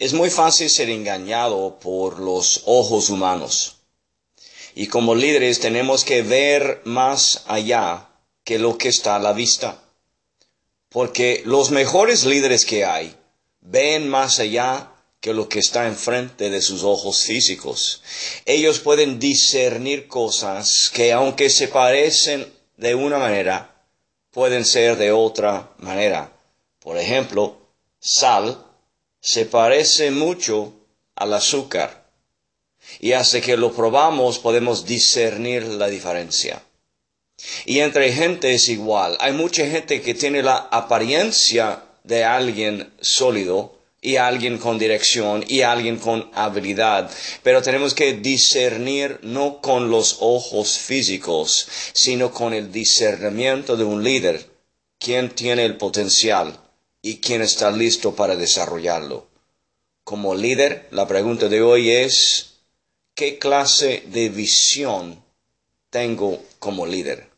Es muy fácil ser engañado por los ojos humanos. Y como líderes tenemos que ver más allá que lo que está a la vista. Porque los mejores líderes que hay ven más allá que lo que está enfrente de sus ojos físicos. Ellos pueden discernir cosas que aunque se parecen de una manera, pueden ser de otra manera. Por ejemplo, sal se parece mucho al azúcar y hasta que lo probamos podemos discernir la diferencia. Y entre gente es igual. Hay mucha gente que tiene la apariencia de alguien sólido y alguien con dirección y alguien con habilidad, pero tenemos que discernir no con los ojos físicos, sino con el discernimiento de un líder, quien tiene el potencial y quién está listo para desarrollarlo. Como líder, la pregunta de hoy es, ¿qué clase de visión tengo como líder?